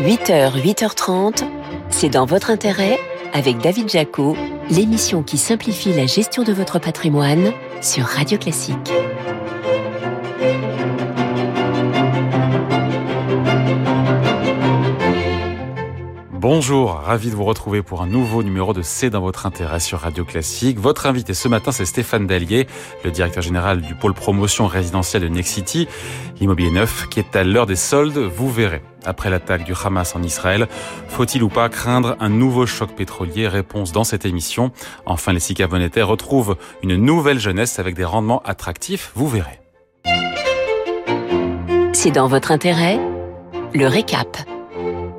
8h, 8h30, c'est dans votre intérêt avec David Jaco, l'émission qui simplifie la gestion de votre patrimoine sur Radio Classique. Bonjour, ravi de vous retrouver pour un nouveau numéro de C'est dans votre intérêt sur Radio Classique. Votre invité ce matin, c'est Stéphane Dallier, le directeur général du pôle promotion résidentielle de Nexity, l'immobilier neuf qui est à l'heure des soldes, vous verrez. Après l'attaque du Hamas en Israël, faut-il ou pas craindre un nouveau choc pétrolier? Réponse dans cette émission. Enfin, les SICA monétaires retrouvent une nouvelle jeunesse avec des rendements attractifs, vous verrez. C'est dans votre intérêt? Le récap.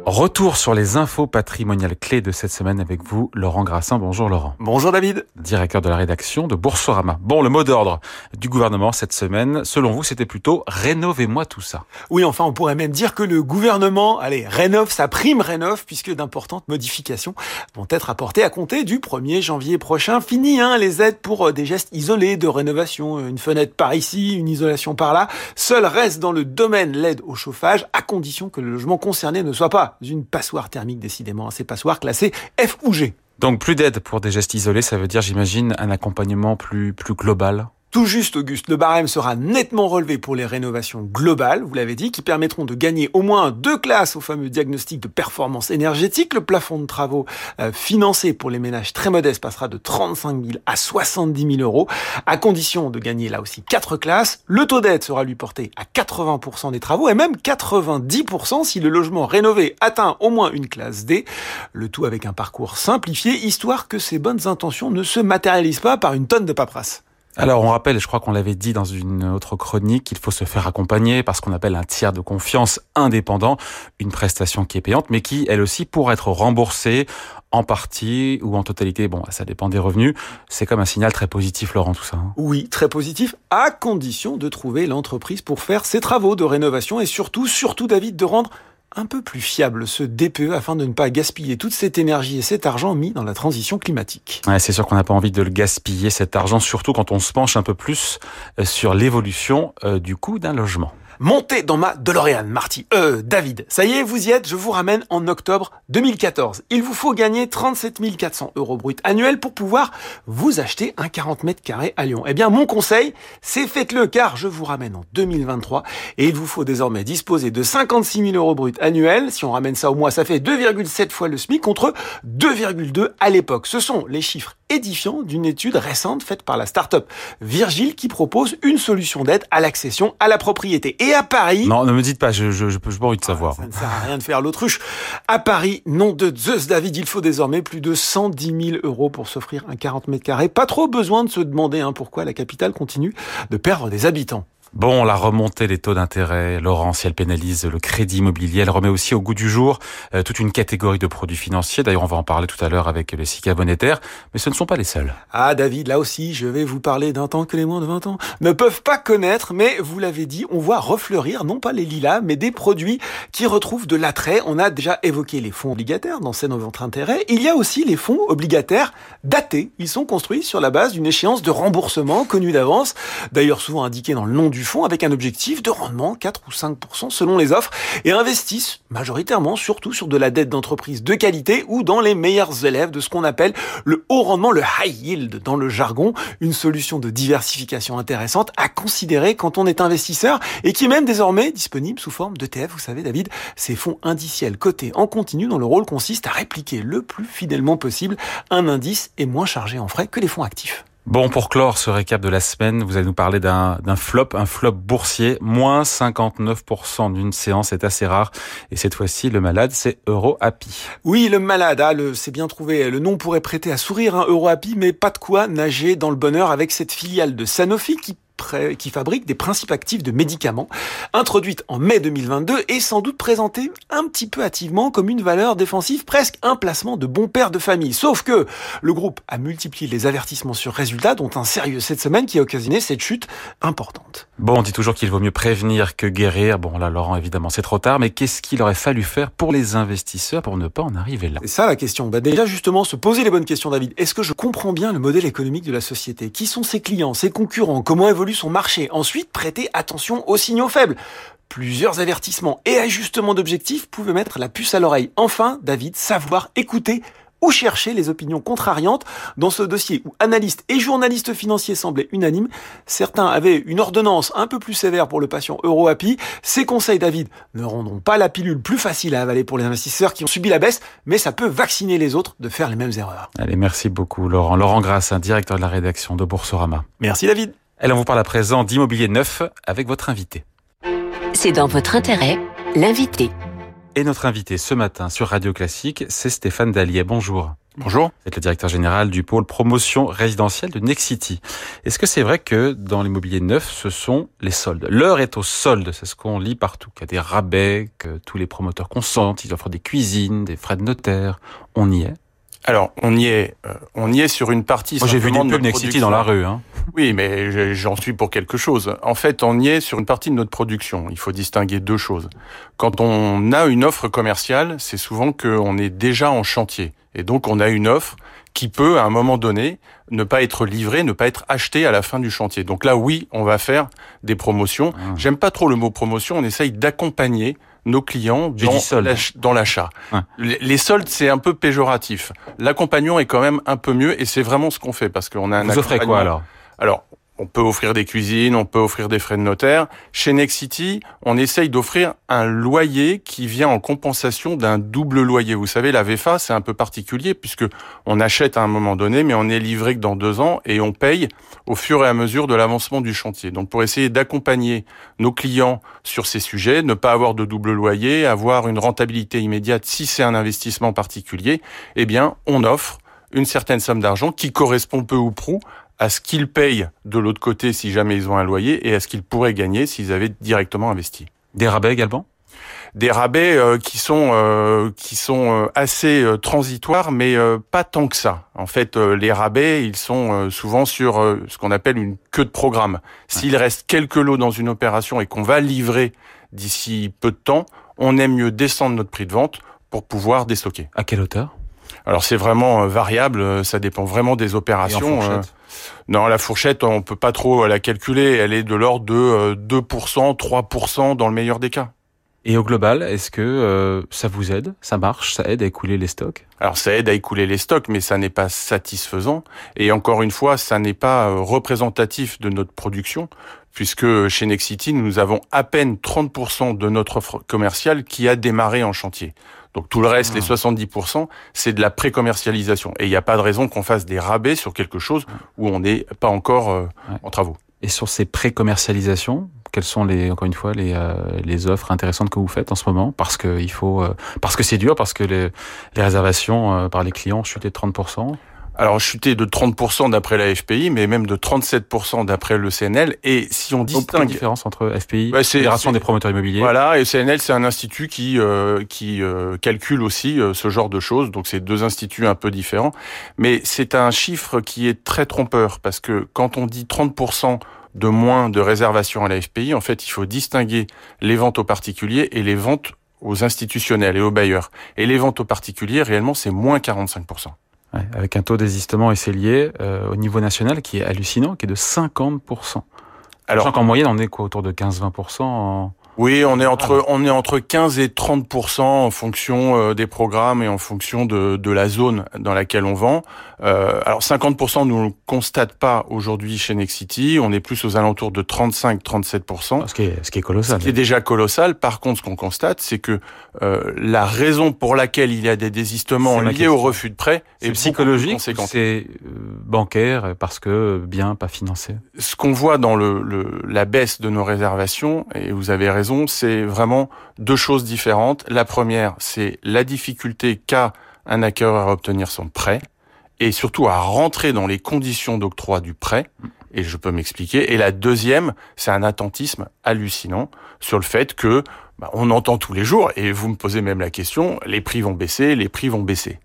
Retour sur les infos patrimoniales clés de cette semaine avec vous, Laurent Grassin. Bonjour Laurent. Bonjour David. Directeur de la rédaction de Boursorama. Bon, le mot d'ordre du gouvernement cette semaine, selon vous, c'était plutôt rénovez-moi tout ça. Oui, enfin, on pourrait même dire que le gouvernement, allez, rénove sa prime rénove puisque d'importantes modifications vont être apportées à compter du 1er janvier prochain. Fini, hein, les aides pour euh, des gestes isolés de rénovation, une fenêtre par ici, une isolation par là. Seul reste dans le domaine l'aide au chauffage à condition que le logement concerné ne soit pas une passoire thermique décidément, hein, ces passoires classées F ou G. Donc plus d'aide pour des gestes isolés, ça veut dire j'imagine un accompagnement plus plus global tout juste, Auguste, le barème sera nettement relevé pour les rénovations globales, vous l'avez dit, qui permettront de gagner au moins deux classes au fameux diagnostic de performance énergétique. Le plafond de travaux euh, financé pour les ménages très modestes passera de 35 000 à 70 000 euros, à condition de gagner là aussi quatre classes. Le taux d'aide sera lui porté à 80% des travaux et même 90% si le logement rénové atteint au moins une classe D. Le tout avec un parcours simplifié, histoire que ces bonnes intentions ne se matérialisent pas par une tonne de paperasse. Alors on rappelle, je crois qu'on l'avait dit dans une autre chronique, qu'il faut se faire accompagner par ce qu'on appelle un tiers de confiance indépendant, une prestation qui est payante, mais qui, elle aussi, pour être remboursée en partie ou en totalité, bon, ça dépend des revenus, c'est comme un signal très positif, Laurent, tout ça. Hein. Oui, très positif, à condition de trouver l'entreprise pour faire ses travaux de rénovation et surtout, surtout, David, de rendre un peu plus fiable ce DPE afin de ne pas gaspiller toute cette énergie et cet argent mis dans la transition climatique. Ouais, c'est sûr qu'on n'a pas envie de le gaspiller cet argent, surtout quand on se penche un peu plus euh, sur l'évolution euh, du coût d'un logement. Montez dans ma DeLorean, Marty. Euh, David. Ça y est, vous y êtes, je vous ramène en octobre 2014. Il vous faut gagner 37 400 euros bruts annuels pour pouvoir vous acheter un 40 mètres carrés à Lyon. Eh bien, mon conseil, c'est faites-le car je vous ramène en 2023 et il vous faut désormais disposer de 56 000 euros bruts annuels. Si on ramène ça au mois, ça fait 2,7 fois le SMIC contre 2,2 à l'époque. Ce sont les chiffres édifiants d'une étude récente faite par la start-up Virgile qui propose une solution d'aide à l'accession à la propriété. Et à Paris... Non, ne me dites pas, je je, je, pas envie de savoir. ça ne sert à rien de faire l'autruche. À Paris, nom de Zeus David, il faut désormais plus de 110 000 euros pour s'offrir un 40 mètres carrés. Pas trop besoin de se demander hein, pourquoi la capitale continue de perdre des habitants. Bon, la remontée des taux d'intérêt, Laurent, si elle pénalise le crédit immobilier, elle remet aussi au goût du jour euh, toute une catégorie de produits financiers. D'ailleurs, on va en parler tout à l'heure avec les SICA monétaires, mais ce ne sont pas les seuls. Ah, David, là aussi, je vais vous parler d'un temps que les moins de 20 ans ne peuvent pas connaître, mais vous l'avez dit, on voit refleurir non pas les lilas, mais des produits qui retrouvent de l'attrait. On a déjà évoqué les fonds obligataires dans ces votre intérêt. Il y a aussi les fonds obligataires datés. Ils sont construits sur la base d'une échéance de remboursement connue d'avance, d'ailleurs souvent indiquée dans le nom du du fonds avec un objectif de rendement 4 ou 5% selon les offres et investissent majoritairement surtout sur de la dette d'entreprise de qualité ou dans les meilleurs élèves de ce qu'on appelle le haut rendement, le high yield dans le jargon, une solution de diversification intéressante à considérer quand on est investisseur et qui est même désormais disponible sous forme d'ETF, vous savez David, ces fonds indiciels cotés en continu dont le rôle consiste à répliquer le plus fidèlement possible un indice et moins chargé en frais que les fonds actifs. Bon, pour clore ce récap de la semaine, vous allez nous parler d'un flop, un flop boursier, moins 59% d'une séance, c'est assez rare. Et cette fois-ci, le malade, c'est EuroHappy. Oui, le malade, ah, c'est bien trouvé. Le nom pourrait prêter à sourire, hein, EuroHappy, mais pas de quoi nager dans le bonheur avec cette filiale de Sanofi qui qui fabrique des principes actifs de médicaments, introduite en mai 2022 et sans doute présentée un petit peu hâtivement comme une valeur défensive, presque un placement de bon père de famille. Sauf que le groupe a multiplié les avertissements sur résultats, dont un sérieux cette semaine qui a occasionné cette chute importante. Bon, on dit toujours qu'il vaut mieux prévenir que guérir. Bon, là, Laurent, évidemment, c'est trop tard, mais qu'est-ce qu'il aurait fallu faire pour les investisseurs pour ne pas en arriver là? C'est ça la question. Bah déjà, justement, se poser les bonnes questions, David. Est-ce que je comprends bien le modèle économique de la société? Qui sont ses clients, ses concurrents? Comment évolue son marché. Ensuite, prêtez attention aux signaux faibles Plusieurs avertissements et ajustements d'objectifs pouvaient mettre la puce à l'oreille. Enfin, David, savoir écouter ou chercher les opinions contrariantes dans ce dossier où analystes et journalistes financiers semblaient unanimes. Certains avaient une ordonnance un peu plus sévère pour le patient EuroAPI. Ces conseils, David, ne rendront pas la pilule plus facile à avaler pour les investisseurs qui ont subi la baisse, mais ça peut vacciner les autres de faire les mêmes erreurs. Allez, merci beaucoup Laurent. Laurent Grasse, directeur de la rédaction de Boursorama. Merci David. Elle on vous parle à présent d'immobilier neuf avec votre invité. C'est dans votre intérêt, l'invité. Et notre invité ce matin sur Radio Classique, c'est Stéphane Dallier. Bonjour. Bonjour. Vous êtes le directeur général du pôle promotion résidentielle de Nexity. Est-ce que c'est vrai que dans l'immobilier neuf, ce sont les soldes? L'heure est aux soldes, c'est ce qu'on lit partout. Qu'il y a des rabais, que tous les promoteurs consentent, ils offrent des cuisines, des frais de notaire. On y est alors, on y est, euh, on y est sur une partie. Moi, j'ai vu des pubs Nexity dans la rue. Hein. Oui, mais j'en suis pour quelque chose. En fait, on y est sur une partie de notre production. Il faut distinguer deux choses. Quand on a une offre commerciale, c'est souvent qu'on est déjà en chantier, et donc on a une offre qui peut, à un moment donné, ne pas être livrée, ne pas être achetée à la fin du chantier. Donc là, oui, on va faire des promotions. Ah. J'aime pas trop le mot promotion. On essaye d'accompagner nos clients dans l'achat. Les soldes, c'est un peu péjoratif. L'accompagnement est quand même un peu mieux et c'est vraiment ce qu'on fait parce qu'on a un Vous offrez quoi alors? Alors, on peut offrir des cuisines, on peut offrir des frais de notaire. Chez Nexity, on essaye d'offrir un loyer qui vient en compensation d'un double loyer. Vous savez, la VFA, c'est un peu particulier puisque on achète à un moment donné, mais on est livré que dans deux ans et on paye au fur et à mesure de l'avancement du chantier. Donc, pour essayer d'accompagner nos clients sur ces sujets, ne pas avoir de double loyer, avoir une rentabilité immédiate si c'est un investissement particulier, eh bien, on offre une certaine somme d'argent qui correspond peu ou prou à ce qu'ils payent de l'autre côté si jamais ils ont un loyer et à ce qu'ils pourraient gagner s'ils avaient directement investi. Des rabais également? Des rabais euh, qui sont euh, qui sont euh, assez transitoires mais pas tant que ça. En fait, les rabais, ils sont souvent sur ce qu'on appelle une queue de programme. S'il reste quelques lots dans une opération et qu'on va livrer d'ici peu de temps, on aime mieux descendre notre prix de vente pour pouvoir déstocker. À quelle hauteur? Alors c'est vraiment variable, ça dépend vraiment des opérations. Non, la fourchette, on peut pas trop la calculer. Elle est de l'ordre de 2%, euh, 3% dans le meilleur des cas. Et au global, est-ce que euh, ça vous aide? Ça marche? Ça aide à écouler les stocks? Alors ça aide à écouler les stocks, mais ça n'est pas satisfaisant. Et encore une fois, ça n'est pas euh, représentatif de notre production, puisque chez Nexity, nous avons à peine 30% de notre offre commerciale qui a démarré en chantier. Donc tout le reste, les 70%, ah. c'est de la pré-commercialisation. Et il n'y a pas de raison qu'on fasse des rabais sur quelque chose où on n'est pas encore euh, en travaux. Et sur ces pré-commercialisations, quelles sont les encore une fois les, euh, les offres intéressantes que vous faites en ce moment? Parce que il faut euh, parce que c'est dur parce que les, les réservations par les clients chutent de 30 alors chuté de 30% d'après la FPI, mais même de 37% d'après le CNL. Et si on distingue... la différence entre FPI, bah, Fédération des promoteurs immobiliers Voilà, et CNL, c'est un institut qui, euh, qui euh, calcule aussi euh, ce genre de choses. Donc c'est deux instituts un peu différents. Mais c'est un chiffre qui est très trompeur, parce que quand on dit 30% de moins de réservations à la FPI, en fait, il faut distinguer les ventes aux particuliers et les ventes aux institutionnels et aux bailleurs. Et les ventes aux particuliers, réellement, c'est moins 45% avec un taux d'existement et euh, au niveau national qui est hallucinant, qui est de 50%. Alors qu'en moyenne, on est quoi, autour de 15-20% en, oui, on est entre on est entre 15 et 30% en fonction euh, des programmes et en fonction de, de la zone dans laquelle on vend. Euh, alors 50% nous ne le constate pas aujourd'hui chez Nexity, on est plus aux alentours de 35-37 Ce qui est ce qui est colossal. Ce qui est déjà colossal. Par contre, ce qu'on constate, c'est que euh, la raison pour laquelle il y a des désistements liés au refus de prêt est, psychologique, c'est euh, bancaire parce que bien pas financé. Ce qu'on voit dans le, le la baisse de nos réservations et vous avez raison c'est vraiment deux choses différentes. La première, c'est la difficulté qu'a un acquéreur à obtenir son prêt et surtout à rentrer dans les conditions d'octroi du prêt. Et je peux m'expliquer. Et la deuxième, c'est un attentisme hallucinant sur le fait que bah, on entend tous les jours, et vous me posez même la question, les prix vont baisser, les prix vont baisser.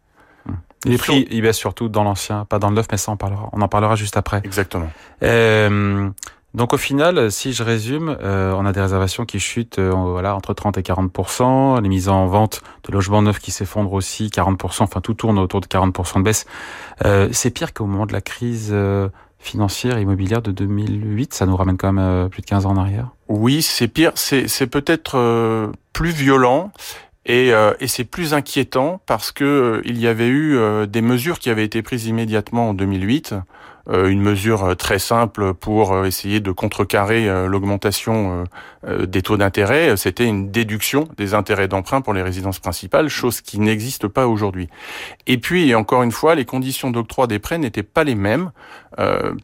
Les prix, ils baissent surtout dans l'ancien, pas dans le neuf, mais ça on parlera. On en parlera juste après. Exactement. Euh, donc au final, si je résume, euh, on a des réservations qui chutent euh, voilà, entre 30 et 40% les mises en vente de logements neufs qui s'effondrent aussi, 40 enfin tout tourne autour de 40% de baisse. Euh, c'est pire qu'au moment de la crise financière et immobilière de 2008. Ça nous ramène quand même plus de 15 ans en arrière. Oui, c'est pire. C'est peut-être plus violent. Et, et c'est plus inquiétant parce que il y avait eu des mesures qui avaient été prises immédiatement en 2008 euh, une mesure euh, très simple pour euh, essayer de contrecarrer l'augmentation des taux d'intérêt, c'était une déduction des intérêts d'emprunt pour les résidences principales, chose qui n'existe pas aujourd'hui. Et puis, encore une fois, les conditions d'octroi des prêts n'étaient pas les mêmes,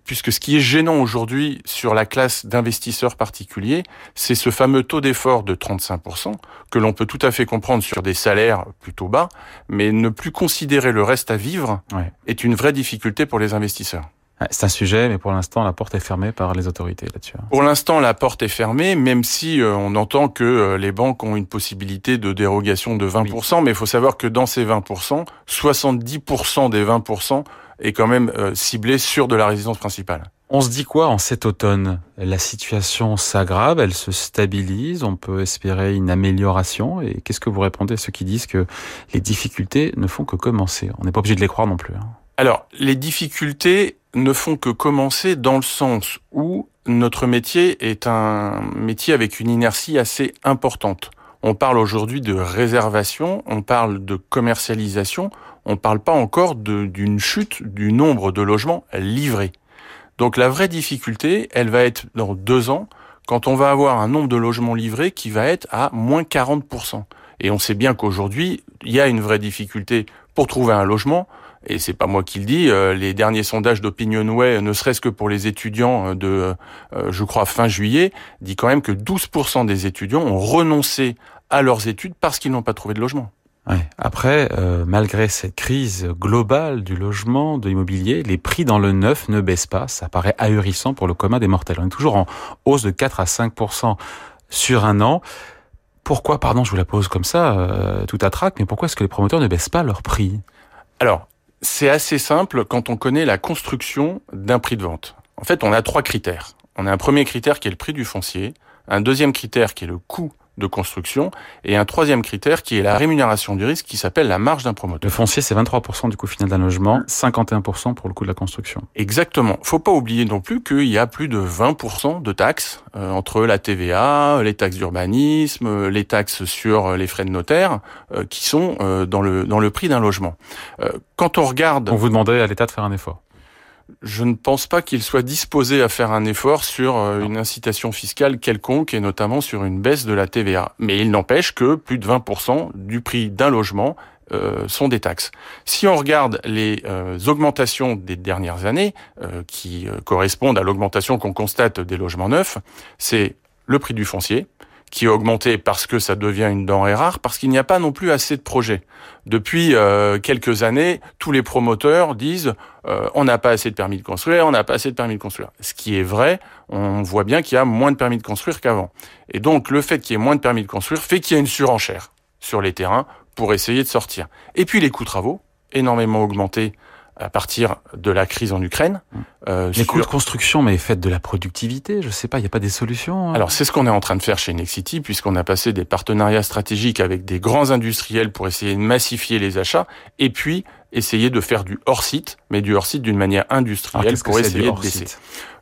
puisque ce qui est gênant aujourd'hui sur la classe d'investisseurs particuliers, c'est ce fameux taux d'effort de 35%, que l'on peut tout à fait comprendre sur des salaires plutôt bas, mais ne plus considérer le reste à vivre est une vraie difficulté pour les investisseurs. C'est un sujet, mais pour l'instant, la porte est fermée par les autorités là-dessus. Hein. Pour l'instant, la porte est fermée, même si euh, on entend que euh, les banques ont une possibilité de dérogation de 20%, mais il faut savoir que dans ces 20%, 70% des 20% est quand même euh, ciblé sur de la résidence principale. On se dit quoi en cet automne? La situation s'aggrave, elle se stabilise, on peut espérer une amélioration. Et qu'est-ce que vous répondez à ceux qui disent que les difficultés ne font que commencer? On n'est pas obligé de les croire non plus. Hein. Alors, les difficultés ne font que commencer dans le sens où notre métier est un métier avec une inertie assez importante. On parle aujourd'hui de réservation, on parle de commercialisation, on ne parle pas encore d'une chute du nombre de logements livrés. Donc la vraie difficulté, elle va être dans deux ans, quand on va avoir un nombre de logements livrés qui va être à moins 40%. Et on sait bien qu'aujourd'hui, il y a une vraie difficulté pour trouver un logement et c'est pas moi qui le dis, euh, les derniers sondages d'Opinionway, ne serait-ce que pour les étudiants euh, de, euh, je crois, fin juillet, dit quand même que 12% des étudiants ont renoncé à leurs études parce qu'ils n'ont pas trouvé de logement. Ouais. Après, malgré cette crise globale du logement, de l'immobilier, les prix dans le neuf ne baissent pas. Ça paraît ahurissant pour le commun des mortels. On est toujours en hausse de 4 à 5% sur un an. Pourquoi, pardon, je vous la pose comme ça, tout à trac, mais pourquoi est-ce que les promoteurs ne baissent pas leurs prix? Alors, c'est assez simple quand on connaît la construction d'un prix de vente. En fait, on a trois critères. On a un premier critère qui est le prix du foncier, un deuxième critère qui est le coût de construction et un troisième critère qui est la rémunération du risque qui s'appelle la marge d'un promoteur. Le foncier, c'est 23% du coût final d'un logement, 51% pour le coût de la construction. Exactement. Faut pas oublier non plus qu'il y a plus de 20% de taxes euh, entre la TVA, les taxes d'urbanisme, les taxes sur les frais de notaire euh, qui sont euh, dans le dans le prix d'un logement. quand on regarde On vous demandait à l'État de faire un effort je ne pense pas qu'il soit disposé à faire un effort sur euh, une incitation fiscale quelconque et notamment sur une baisse de la TVA. Mais il n'empêche que plus de 20% du prix d'un logement euh, sont des taxes. Si on regarde les euh, augmentations des dernières années, qui correspondent à l'augmentation qu'on constate des logements neufs, c'est le prix du foncier, qui a augmenté parce que ça devient une denrée rare, parce qu'il n'y a pas non plus assez de projets. Depuis euh, quelques années, tous les promoteurs disent euh, on n'a pas assez de permis de construire, on n'a pas assez de permis de construire. Ce qui est vrai, on voit bien qu'il y a moins de permis de construire qu'avant. Et donc le fait qu'il y ait moins de permis de construire fait qu'il y a une surenchère sur les terrains pour essayer de sortir. Et puis les coûts travaux, énormément augmentés à partir de la crise en Ukraine. Mmh. Euh, les coûts de construction, mais faites de la productivité, je sais pas, il n'y a pas des solutions hein Alors c'est ce qu'on est en train de faire chez Nexity, puisqu'on a passé des partenariats stratégiques avec des grands industriels pour essayer de massifier les achats, et puis essayer de faire du hors-site, mais du hors-site d'une manière industrielle pour essayer de baisser.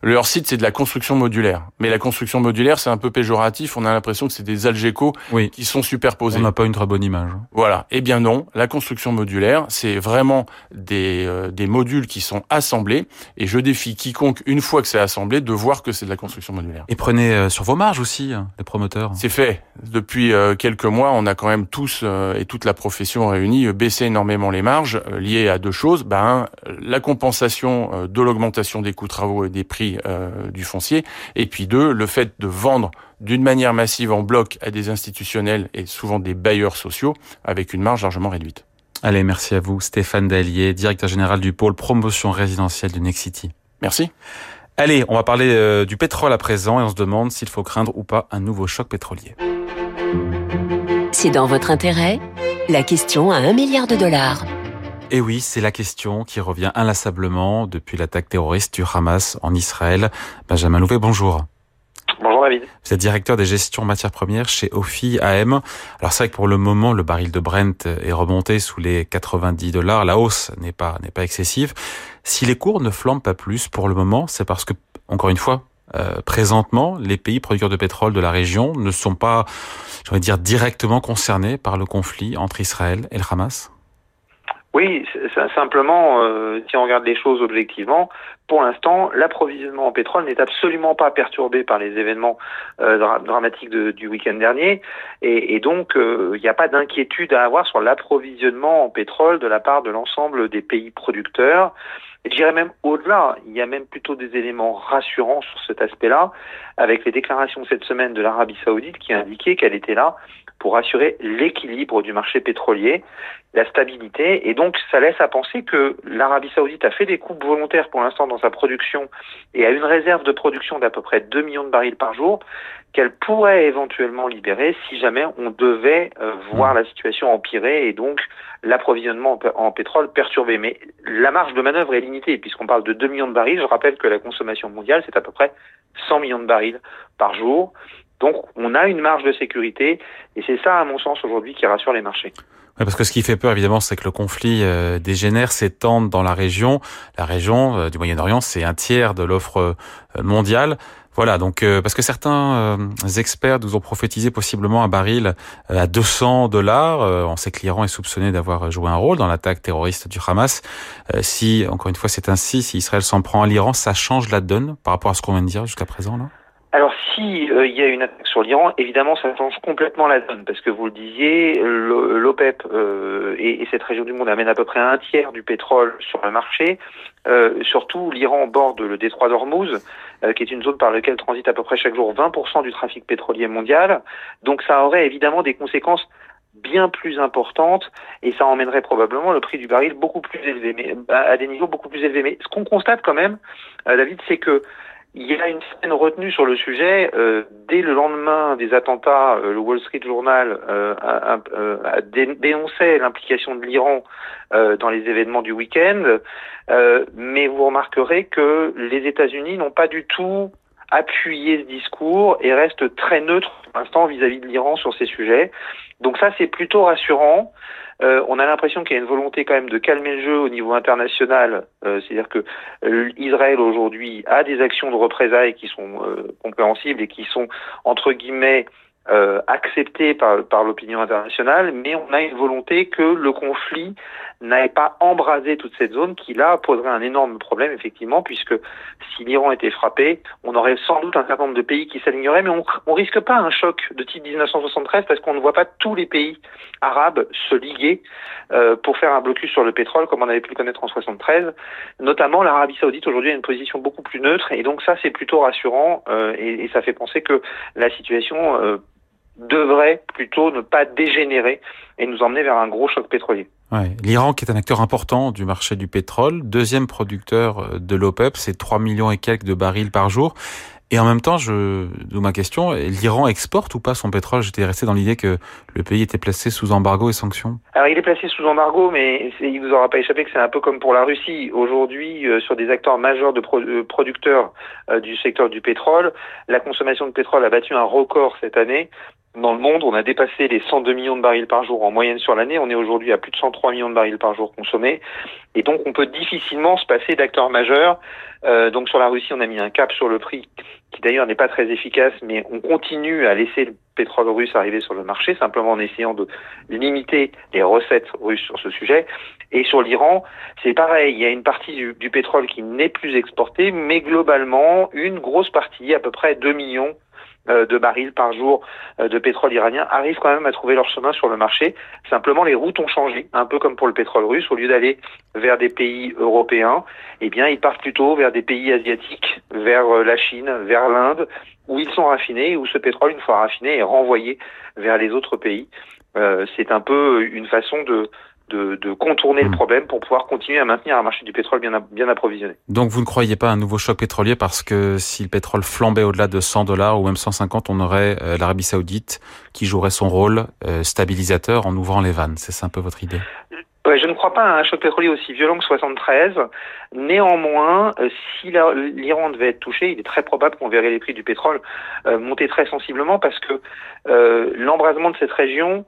Le hors-site, c'est de la construction modulaire. Mais la construction modulaire, c'est un peu péjoratif. On a l'impression que c'est des algécos qui sont superposés. On n'a pas une très bonne image. Voilà. Eh bien non, la construction modulaire, c'est vraiment des, euh, des modules qui sont assemblés. Et je défie quiconque, une fois que c'est assemblé, de voir que c'est de la construction modulaire. Et prenez euh, sur vos marges aussi, hein, les promoteurs. C'est fait. Depuis euh, quelques mois, on a quand même tous et toute la profession réunie baissé énormément les marges liées à deux choses. Ben, la compensation de l'augmentation des coûts travaux et des prix euh, du foncier. Et puis deux, le fait de vendre d'une manière massive en bloc à des institutionnels et souvent des bailleurs sociaux avec une marge largement réduite. Allez, merci à vous, Stéphane Dallier, directeur général du pôle promotion résidentielle de Nexity. Merci. Allez, on va parler euh, du pétrole à présent et on se demande s'il faut craindre ou pas un nouveau choc pétrolier. C'est dans votre intérêt? La question à un milliard de dollars. Et oui, c'est la question qui revient inlassablement depuis l'attaque terroriste du Hamas en Israël. Benjamin Louvet, bonjour. Bonjour David. Vous êtes directeur des gestions matières premières chez OFI AM. Alors c'est vrai que pour le moment, le baril de Brent est remonté sous les 90 dollars. La hausse n'est pas n'est pas excessive. Si les cours ne flambent pas plus pour le moment, c'est parce que encore une fois, euh, présentement, les pays producteurs de pétrole de la région ne sont pas, j'aurais dire, directement concernés par le conflit entre Israël et le Hamas. Oui, simplement, euh, si on regarde les choses objectivement, pour l'instant, l'approvisionnement en pétrole n'est absolument pas perturbé par les événements euh, dramatiques du week-end dernier, et, donc euh, il n'y a pas d'inquiétude à avoir sur l'approvisionnement en pétrole de la part de l'ensemble des pays producteurs. J'irais même au-delà, il y a même plutôt des éléments rassurants sur cet aspect-là, avec les déclarations cette semaine de l'Arabie saoudite qui indiquaient qu'elle était là pour assurer l'équilibre du marché pétrolier, la stabilité, et donc ça laisse à penser que l'Arabie saoudite a fait des coupes volontaires pour l'instant dans sa production et a une réserve de production d'à peu près 2 millions de barils par jour qu'elle pourrait éventuellement libérer si jamais on devait euh, voir la situation empirer et donc l'approvisionnement en pétrole perturbé. Mais la marge de manœuvre est limitée puisqu'on parle de 2 millions de barils. Je rappelle que la consommation mondiale, c'est à peu près 100 millions de barils par jour. Donc on a une marge de sécurité et c'est ça, à mon sens, aujourd'hui qui rassure les marchés. Oui, parce que ce qui fait peur, évidemment, c'est que le conflit euh, dégénère, s'étende dans la région. La région euh, du Moyen-Orient, c'est un tiers de l'offre euh, mondiale. Voilà, donc parce que certains experts nous ont prophétisé possiblement un baril à 200 dollars. on sait que l'Iran est soupçonné d'avoir joué un rôle dans l'attaque terroriste du Hamas. si, encore une fois, c'est ainsi, si Israël s'en prend à l'Iran, ça change la donne par rapport à ce qu'on vient de dire jusqu'à présent là? Alors si euh, il y a une attaque sur l'Iran, évidemment ça change complètement la donne parce que vous le disiez, l'OPEP euh, et, et, cette région du monde amène à peu près un tiers du pétrole sur le marché. Euh, surtout l'Iran borde le détroit d'Ormuz, euh, qui est une zone par laquelle transite à peu près chaque jour 20% du trafic pétrolier mondial. Donc ça aurait évidemment des conséquences bien plus importantes et ça emmènerait probablement le prix du baril beaucoup plus élevé, mais à des niveaux beaucoup plus élevés. Mais ce qu'on constate quand même, David, c'est que il y a une certaine retenue sur le sujet. Euh, dès le lendemain des attentats, euh, le Wall Street Journal euh, a, a, dénoncé l'implication de l'Iran dans les événements du week-end, mais vous remarquerez que les États-Unis n'ont pas du tout appuyé ce discours et restent très neutres pour l'instant vis-à-vis de l'Iran sur ces sujets. Donc ça, c'est plutôt rassurant. Euh, on a l'impression qu'il y a une volonté quand même de calmer le jeu au niveau international. Euh, c'est-à-dire que euh, Israël aujourd'hui a des actions de représailles qui sont compréhensibles et qui sont entre guillemets euh, accepté par, par l'opinion internationale, mais on a une volonté que le conflit n'ait pas embrasé toute cette zone qui là poserait un énorme problème effectivement puisque si l'Iran était frappé, on aurait sans doute un certain nombre de pays qui s'aligneraient, mais on, on risque pas un choc de type 1973 parce qu'on ne voit pas tous les pays arabes se liguer euh, pour faire un blocus sur le pétrole comme on avait pu le connaître en 73. Notamment l'Arabie Saoudite aujourd'hui a une position beaucoup plus neutre et donc ça c'est plutôt rassurant euh, et, et, ça fait penser que la situation euh, devrait plutôt ne pas dégénérer et nous emmener vers un gros choc pétrolier. Ouais. L'Iran, qui est un acteur important du marché du pétrole, deuxième producteur euh, de l'OPEP, c'est 3 millions et quelques de barils par jour. Et en même temps, je, d'où ma question, l'Iran exporte ou pas son pétrole? J'étais resté dans l'idée que le pays était placé sous embargo et sanctions. Alors il est placé sous embargo, mais il vous aura pas échappé que c'est un peu comme pour la Russie. Aujourd'hui, euh, sur des acteurs majeurs de euh, producteurs du secteur du pétrole, la consommation de pétrole a battu un record cette année dans le monde, on a dépassé les 102 millions de barils par jour en moyenne sur l'année. On est aujourd'hui à plus de 103 millions de barils par jour consommés. Et donc, on peut difficilement se passer d'acteurs majeurs. Euh, donc, sur la Russie, on a mis un cap sur le prix, qui d'ailleurs n'est pas très efficace, mais on continue à laisser le pétrole russe arriver sur le marché, simplement en essayant de limiter les recettes russes sur ce sujet. Et sur l'Iran, c'est pareil. Il y a une partie du, pétrole qui n'est plus exportée, mais globalement, une grosse partie, à peu près 2 millions de barils par jour euh, de pétrole iranien arrivent quand même à trouver leur chemin sur le marché. Simplement, les routes ont changé, un peu comme pour le pétrole russe. Au lieu d'aller vers des pays européens, eh bien, ils partent plutôt vers des pays asiatiques, vers euh, la Chine, vers l'Inde, où ils sont raffinés, où ce pétrole, une fois raffiné, est renvoyé vers les autres pays. c'est un peu une façon de, de, de contourner le hmm. problème pour pouvoir continuer à maintenir un marché du pétrole bien, bien approvisionné. Donc vous ne croyez pas à un nouveau choc pétrolier parce que si le pétrole flambait au-delà de 100 dollars ou même 150, on aurait euh, l'Arabie saoudite qui jouerait son rôle euh, stabilisateur en ouvrant les vannes. C'est ça un peu votre idée? Je ne crois pas à un choc pétrolier aussi violent que 73. Néanmoins, euh, si l'Iran devait être touché, il est très probable qu'on verrait les prix du pétrole euh, monter très sensiblement parce que euh, l'embrasement de cette région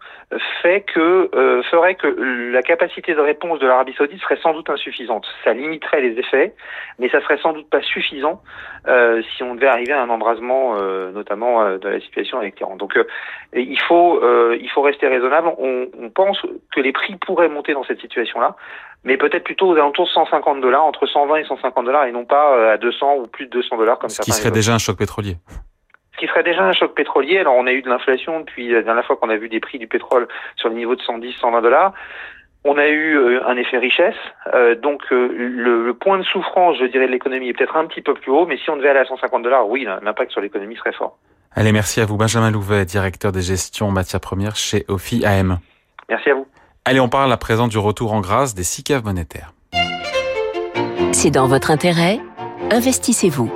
ferait que la capacité de réponse de l'Arabie Saoudite serait sans doute insuffisante. Ça limiterait les effets, mais ça serait sans doute pas suffisant si on devait arriver à un embrasement, notamment de la situation avec l'Iran. Donc, il faut il faut rester raisonnable. On, on pense que les prix pourraient monter dans cette situation-là, mais peut-être plutôt aux alentours de 150 dollars, entre 120 et 150 dollars, et non pas euh, à 200 ou plus de 200 dollars comme ça. Ce qui serait déjà un choc pétrolier. Ce qui serait déjà un choc pétrolier. Alors on a eu de l'inflation depuis la dernière fois qu'on a vu des prix du pétrole sur le niveau de 110, 120 dollars. On a eu euh, un effet richesse, euh, donc le, point de souffrance, je dirais, de l'économie est peut-être un petit peu plus haut, mais si on devait aller à 150 dollars, oui, l'impact sur l'économie serait fort. Allez, merci à vous, Benjamin Louvet, directeur des gestions matières premières chez OFI AM. Merci à vous. Allez, on parle à présent du retour en grâce des six caves monétaires. C'est dans votre intérêt. Investissez-vous.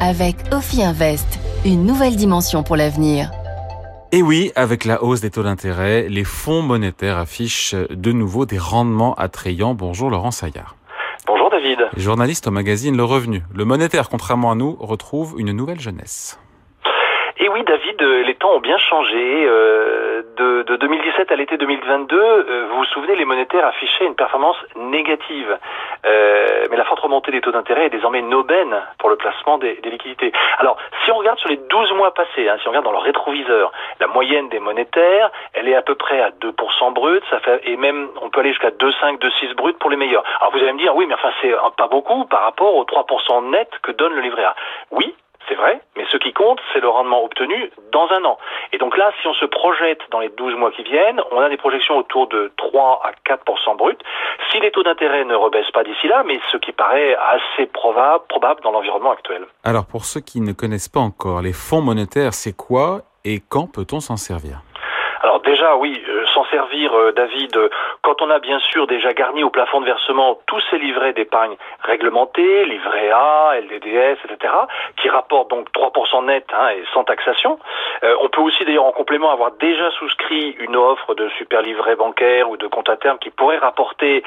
Avec Ophi Invest, une nouvelle dimension pour l'avenir. Et oui, avec la hausse des taux d'intérêt, les fonds monétaires affichent de nouveau des rendements attrayants. Bonjour Laurent Saillard. Bonjour David. Journaliste au magazine Le Revenu. Le monétaire, contrairement à nous, retrouve une nouvelle jeunesse. Et oui, David, euh, les temps ont bien changé. Euh, de, de 2017 à l'été 2022, euh, vous vous souvenez, les monétaires affichaient une performance négative. mais la forte remontée des taux d'intérêt est désormais une aubaine pour le placement des, des liquidités. Alors, si on regarde sur les 12 mois passés, hein, si on regarde dans le rétroviseur, la moyenne des monétaires, elle est à peu près à 2% brut, ça fait, et même on peut aller jusqu'à 2,5, 2,6 brut pour les meilleurs. Alors vous allez me dire, oui, mais enfin c'est pas beaucoup par rapport aux 3% net que donne le livret A. Oui, c'est vrai, mais ce qui compte, c'est le rendement obtenu dans un an. Et donc là, si on se projette dans les 12 mois qui viennent, on a des projections autour de 3 à 4% brut. Si les taux d'intérêt ne rebaissent pas d'ici là, mais ce qui paraît assez probable, probable dans l'environnement actuel. Alors pour ceux qui ne connaissent pas encore, les fonds monétaires, c'est quoi et quand peut-on s'en servir? Alors déjà, oui, euh, s'en servir, euh, David, euh, quand on a bien sûr déjà garni au plafond de versement tous ces livrets d'épargne réglementés, livrets A, LDDS, etc., qui rapportent donc 3% net hein, et sans taxation. on peut aussi d'ailleurs en complément avoir déjà souscrit une offre de super livret bancaire ou de compte à terme qui pourrait rapporter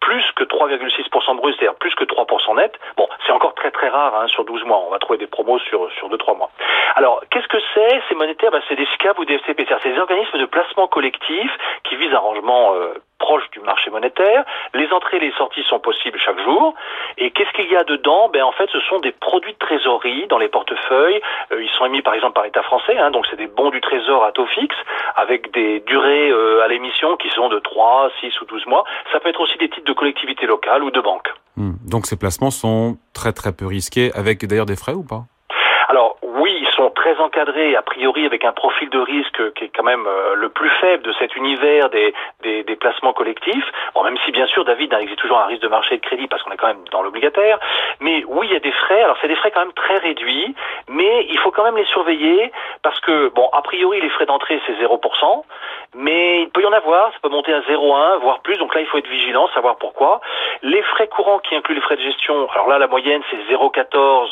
plus que 3,6% brut, c'est-à-dire plus que 3% net. Bon, c'est encore très très rare hein, sur 12 mois. On va trouver des promos sur, sur 2-3 mois. Alors, qu'est-ce que c'est Ces monétaires, bah, c'est des SCAP ou des FCP, organismes de placement collectif qui visent un rangement euh, proche du marché monétaire. Les entrées et les sorties sont possibles chaque jour. Et qu'est-ce qu'il y a dedans? Ben en fait, ce sont des produits de trésorerie dans les portefeuilles. Euh, ils sont émis par exemple par l'État français, hein, donc c'est des bons du Trésor à taux fixe avec des durées euh, à l'émission qui sont de 3, 6 ou 12 mois. Ça peut être aussi des titres de collectivités locales ou de banques. Hmm. Donc ces placements sont très très peu risqués, avec d'ailleurs des frais ou pas? Alors très encadrés, a priori avec un profil de risque qui est quand même euh, le plus faible de cet univers des, des, des placements collectifs. Bon, même si bien sûr, David, hein, il existe toujours un risque de marché de crédit parce qu'on est quand même dans l'obligataire. Mais oui, il y a des frais. Alors c'est des frais quand même très réduits, mais il faut quand même les surveiller parce que, bon, a priori, les frais d'entrée, c'est 0%, mais il peut y en avoir, ça peut monter à 0,1, voire plus. Donc là, il faut être vigilant, savoir pourquoi. Les frais courants qui incluent les frais de gestion, alors là, la moyenne, c'est 0,14.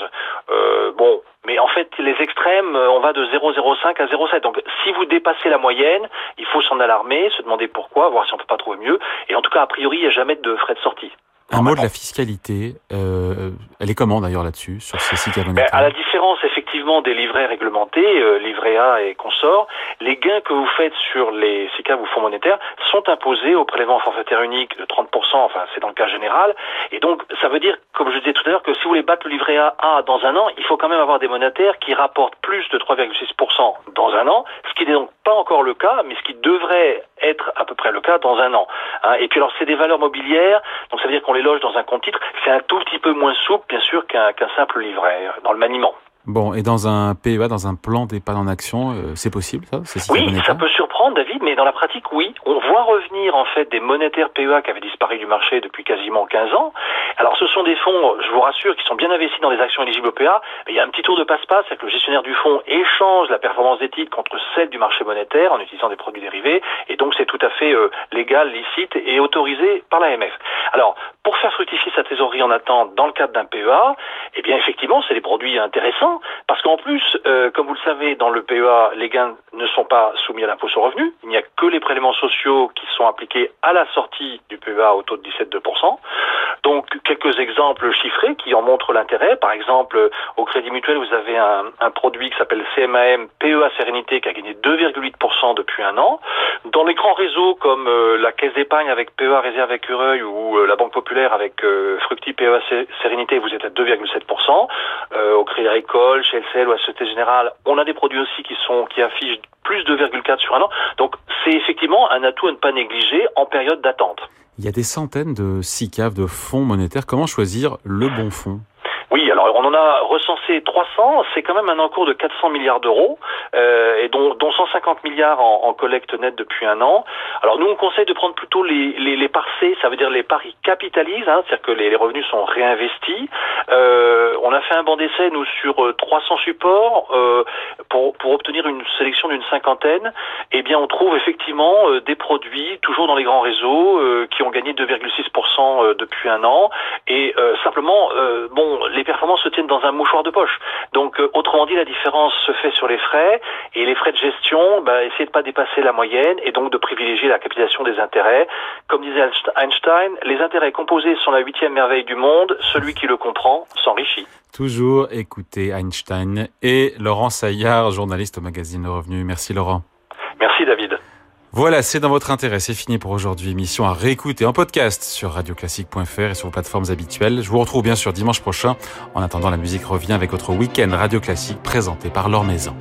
Euh, bon, mais en fait, les extrêmes, euh, on va de 0,05 à 0,7. Donc, si vous dépassez la moyenne, il faut s'en alarmer, se demander pourquoi, voir si on peut pas trouver mieux. Et en tout cas, a priori, il n'y a jamais de frais de sortie. Un mot de la fiscalité, euh, elle est comment d'ailleurs là-dessus, sur ces sites ben, À la différence effectivement des livrets réglementés, euh, livret A et consorts, les gains que vous faites sur les SICA ou fonds monétaires sont imposés au prélèvement forfaitaire unique de 30%, enfin c'est dans le cas général, et donc ça veut dire, comme je disais tout à l'heure, que si vous voulez battre le livret A, A dans un an, il faut quand même avoir des monétaires qui rapportent plus de 3,6% dans un an, ce qui n'est donc pas encore le cas, mais ce qui devrait être à peu près le cas dans un an. Hein. Et puis alors c'est des valeurs mobilières, donc ça veut dire qu'on les loge dans un compte titre, c'est un tout petit peu moins souple bien sûr qu'un simple livret euh, dans le maniement. Bon, et dans un PEA, dans un plan d'épargne en action, euh, c'est possible ça? Oui, ça peut surprendre, David, mais dans la pratique, oui. On voit revenir en fait des monétaires PEA qui avaient disparu du marché depuis quasiment 15 ans. Alors, ce sont des fonds, je vous rassure, qui sont bien investis dans des actions éligibles au PEA. Il y a un petit tour de passe-passe, c'est que le gestionnaire du fonds échange la performance des titres contre celle du marché monétaire en utilisant des produits dérivés, et donc c'est tout à fait euh, légal, licite et autorisé par l'AMF. Alors, pour faire fructifier sa trésorerie en attente dans le cadre d'un PEA, eh bien effectivement, c'est des produits intéressants parce qu'en plus, euh, comme vous le savez, dans le PEA, les gains ne sont pas soumis à l'impôt sur revenu. Il n'y a que les prélèvements sociaux qui sont appliqués à la sortie du PEA au taux de 17,2%. Donc, quelques exemples chiffrés qui en montrent l'intérêt. Par exemple, au Crédit Mutuel, vous avez un, produit qui s'appelle CMAM PEA Sérénité qui a gagné 2,8% depuis un an. Dans les grands réseaux comme euh, la Caisse d'épargne avec PEA Réserve Écureuil ou euh, la Banque Populaire avec Fructi PEA Sérénité, vous êtes à 2,7%. au Crédit Agricole, chez LCL ou à Société Générale, on a des produits aussi qui sont qui affichent plus de 2,4 sur un an. Donc c'est effectivement un atout à ne pas négliger en période d'attente. Il y a des centaines de SICAV, de fonds monétaires. Comment choisir le bon fonds oui, alors on en a recensé 300, c'est quand même un encours de 400 milliards d'euros, euh, et dont, dont, 150 milliards en, en, collecte nette depuis un an. Alors nous, on conseille de prendre plutôt les, les, les ça veut dire les paris capitalisent, hein, c'est-à-dire que les, les, revenus sont réinvestis. Euh, on a fait un banc d'essai, nous, sur 300 euh, supports, euh, pour, obtenir une sélection d'une cinquantaine. Eh bien, on trouve effectivement euh, des produits, toujours dans les grands réseaux, euh, qui ont gagné 2,6% depuis un an, et simplement, bon, les performances se tiennent dans un mouchoir de poche. Donc, euh, autrement dit, la différence se fait sur les frais et les frais de gestion, bah, essayez de pas dépasser la moyenne et donc de privilégier la capitalisation des intérêts. Comme disait Einstein, les intérêts composés sont la huitième merveille du monde. Celui qui le comprend s'enrichit. Toujours écouter Einstein et Laurent Saillard, journaliste au magazine Le Revenu. Merci Laurent. Merci David. Voilà, c'est dans votre intérêt. C'est fini pour aujourd'hui. Émission à réécouter en podcast sur radioclassique.fr et sur vos plateformes habituelles. Je vous retrouve bien sûr dimanche prochain. En attendant, la musique revient avec votre week-end Radio Classique présenté par Laure Maison.